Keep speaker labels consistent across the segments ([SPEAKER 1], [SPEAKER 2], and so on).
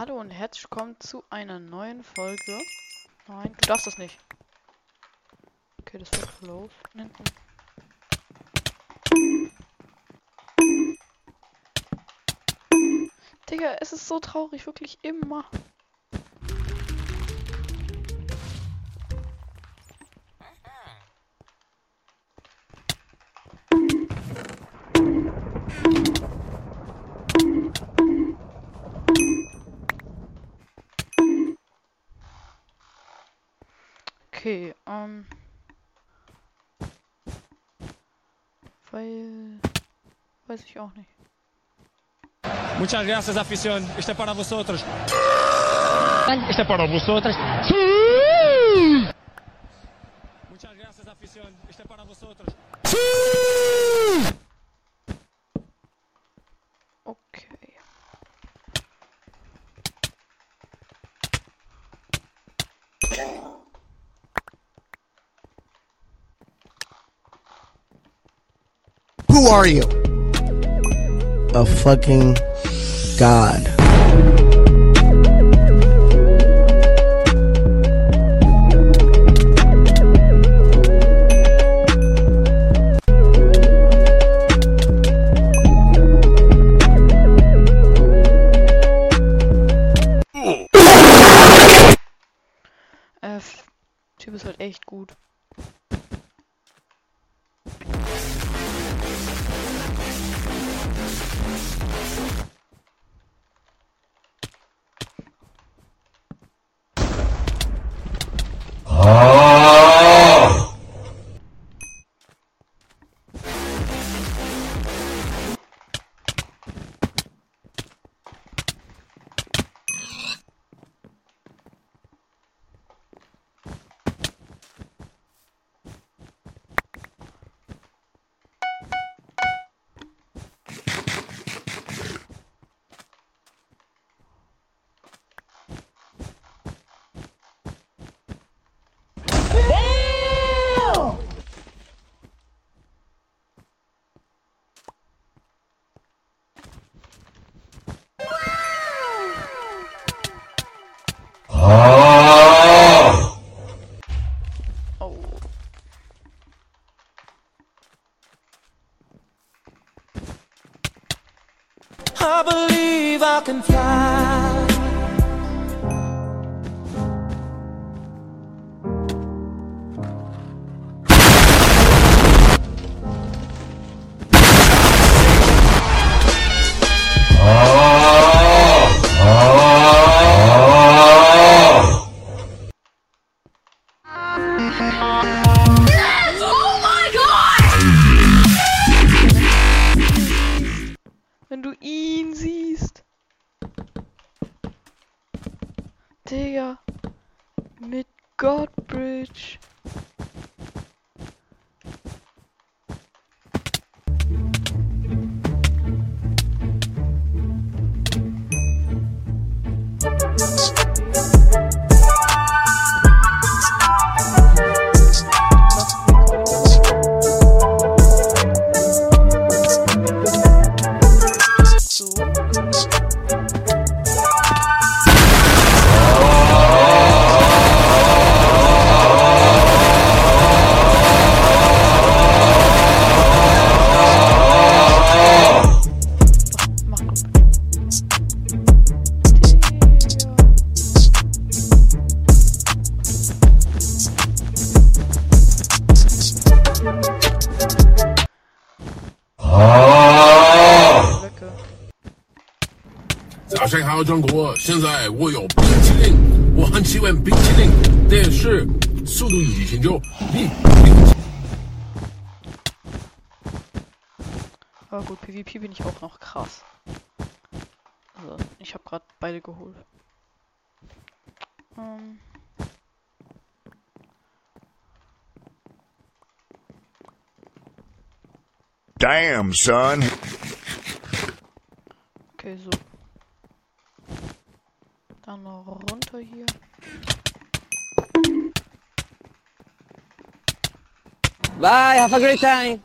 [SPEAKER 1] Hallo und herzlich willkommen zu einer neuen Folge. Nein, du darfst das nicht. Okay, das wird close. Hinten. Digga, es ist so traurig, wirklich immer. Weiß ich auch nicht.
[SPEAKER 2] Muchas gracias, afición. Este é para vosotros. Este é para vosotros. Muchas gracias, afición. Este é para vosotros.
[SPEAKER 1] Okay.
[SPEAKER 3] Who are you? A fucking god.
[SPEAKER 4] I believe I can fly.
[SPEAKER 5] 早上好，中国！现在我有冰淇淋，我很喜欢冰淇淋，但是速度与激情就比冰淇
[SPEAKER 1] Aber gut, PvP bin ich auch noch krass. Also, ich habe gerade beide geholt. Ähm.
[SPEAKER 6] Damn, son.
[SPEAKER 1] Okay, so. Dann runter hier.
[SPEAKER 4] Bye, have a great time.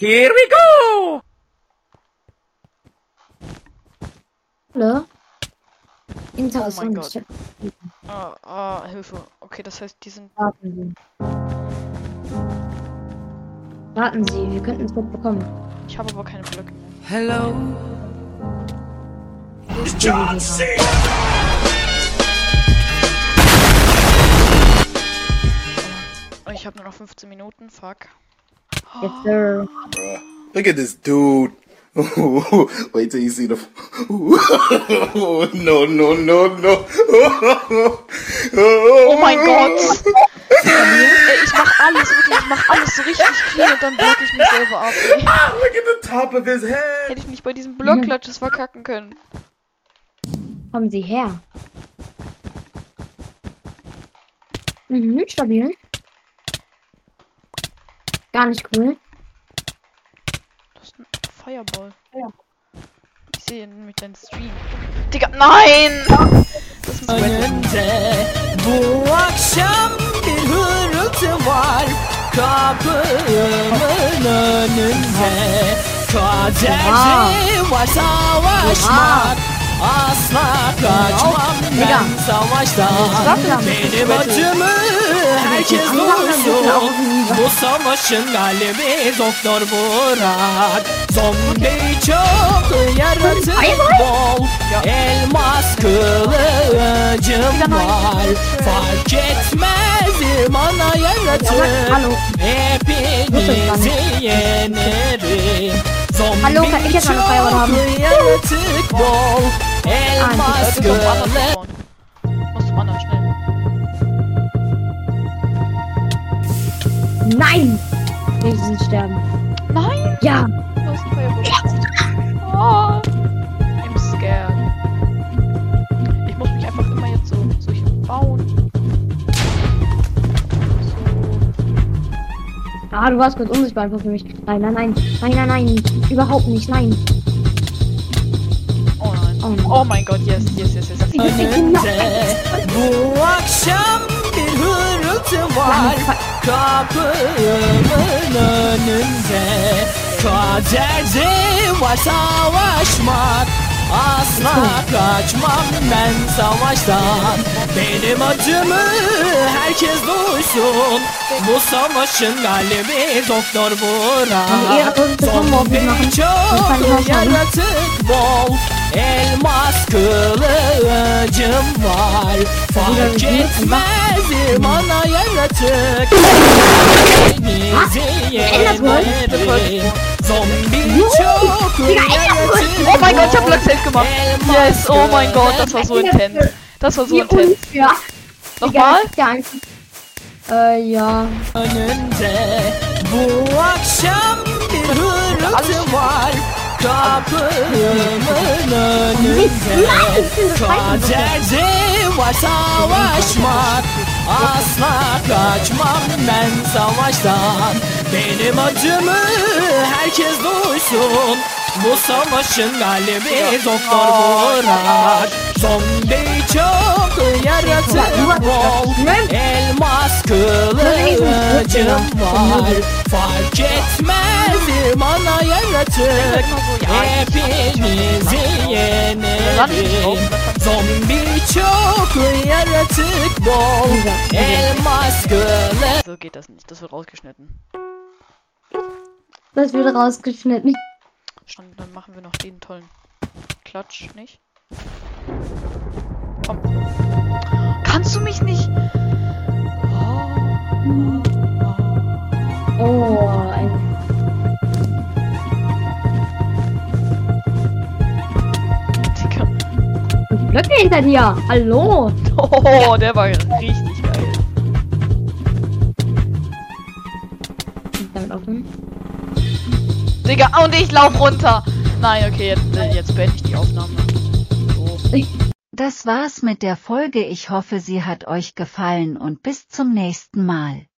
[SPEAKER 4] Here we go!
[SPEAKER 7] Hallo?
[SPEAKER 1] Oh
[SPEAKER 7] Interessant.
[SPEAKER 1] Gott. Ah, ah, Hilfe. Okay, das heißt, die sind.
[SPEAKER 7] Warten Sie. Warten Sie, wir könnten es mitbekommen.
[SPEAKER 1] Ich habe aber keine Blöcke mehr.
[SPEAKER 4] Hello.
[SPEAKER 7] John C.
[SPEAKER 1] Oh, Ich habe nur noch 15 Minuten. Fuck.
[SPEAKER 7] Yes, sir.
[SPEAKER 8] Look at this dude. Wait till you see the. no, no, no, no.
[SPEAKER 1] Oh mein Gott! Ich mach alles, wirklich, ich mach alles so richtig clean und dann block ich mich selber ab. Ey.
[SPEAKER 8] Look at the top of his head.
[SPEAKER 1] Hätte ich nicht bei diesem Blockklatsches verkacken können.
[SPEAKER 7] Kommen Sie her. Mhm, stabil. Gar nicht cool.
[SPEAKER 1] Das ist ein Fireball.
[SPEAKER 7] Ja.
[SPEAKER 1] Ich sehe nämlich deinen Stream. Digga, nein! Das ist ein
[SPEAKER 4] Önünde bu akşam bir hırıltı var Kapımın önünde Kaderi var savaşmak Asla kaçmam ben savaştan Benim acımı herkes duysun. Bu savaşın galibi Doktor Burak. Zombi çok yaratık bol Elmas kılıcım var. Fark etmez bana yaratık. Hepinizi yenerim. Zombi çok yaratık bol Elmas kılıcım
[SPEAKER 7] Nein! Wenigstens sterben.
[SPEAKER 1] Nein!
[SPEAKER 7] Ja!
[SPEAKER 1] Du hast einen Fireball. Oh, I'm scared. Ich muss mich einfach immer jetzt so, so hier bauen. So.
[SPEAKER 7] Ah, du warst kurz unsichtbar einfach für mich. Nein, nein, nein. Nein, nein, nein. Überhaupt nicht. Nein.
[SPEAKER 1] Oh nein.
[SPEAKER 7] Oh nein.
[SPEAKER 1] Oh mein Gott, yes, yes, yes, yes. yes.
[SPEAKER 4] Bir hırıltı var. Kapımın önünde Kaderde var savaşmak. Asla kaçmam ben savaştan. Benim acımı herkes duysun. Bu savaşın galibi Doktor Burak. Zombi çok yaratık bol Elmas kılıcım var. Fark etmez bana yaratık Denizi yenerim Zombi çok yaratık
[SPEAKER 1] Oh mein Gott, ich hab Block safe gemacht. Yes, oh mein Gott, das war so intens. Das war so
[SPEAKER 7] Wie
[SPEAKER 1] intens.
[SPEAKER 7] unfair.
[SPEAKER 1] Nochmal?
[SPEAKER 7] Äh, ja.
[SPEAKER 4] önünde Bu akşam bir hırıltı var Kapımın önünde Kaderde var savaşmak Asla kaçmam ben savaştan. Benim acımı herkes duysun. Bu savaşın galibi Doktor Burak. Zombi çok yaratık bol Elmas kılıcım var. Fark etmez bana yaratık Hepinizi yenerim Zombi çok yaratık bol Elmas
[SPEAKER 1] So geht das nicht, das wird rausgeschnitten.
[SPEAKER 7] Das wird rausgeschnitten.
[SPEAKER 1] Schon, dann machen wir noch den tollen Klatsch, nicht? Komm. Kannst du mich nicht? Oh,
[SPEAKER 7] Blöcke hinter dir. Hallo.
[SPEAKER 1] Oh, der war richtig geil.
[SPEAKER 7] Damit aufhören.
[SPEAKER 1] Digga, und ich lauf runter. Nein, okay, jetzt, äh, jetzt beende ich die Aufnahme. So.
[SPEAKER 9] Das war's mit der Folge. Ich hoffe, sie hat euch gefallen und bis zum nächsten Mal.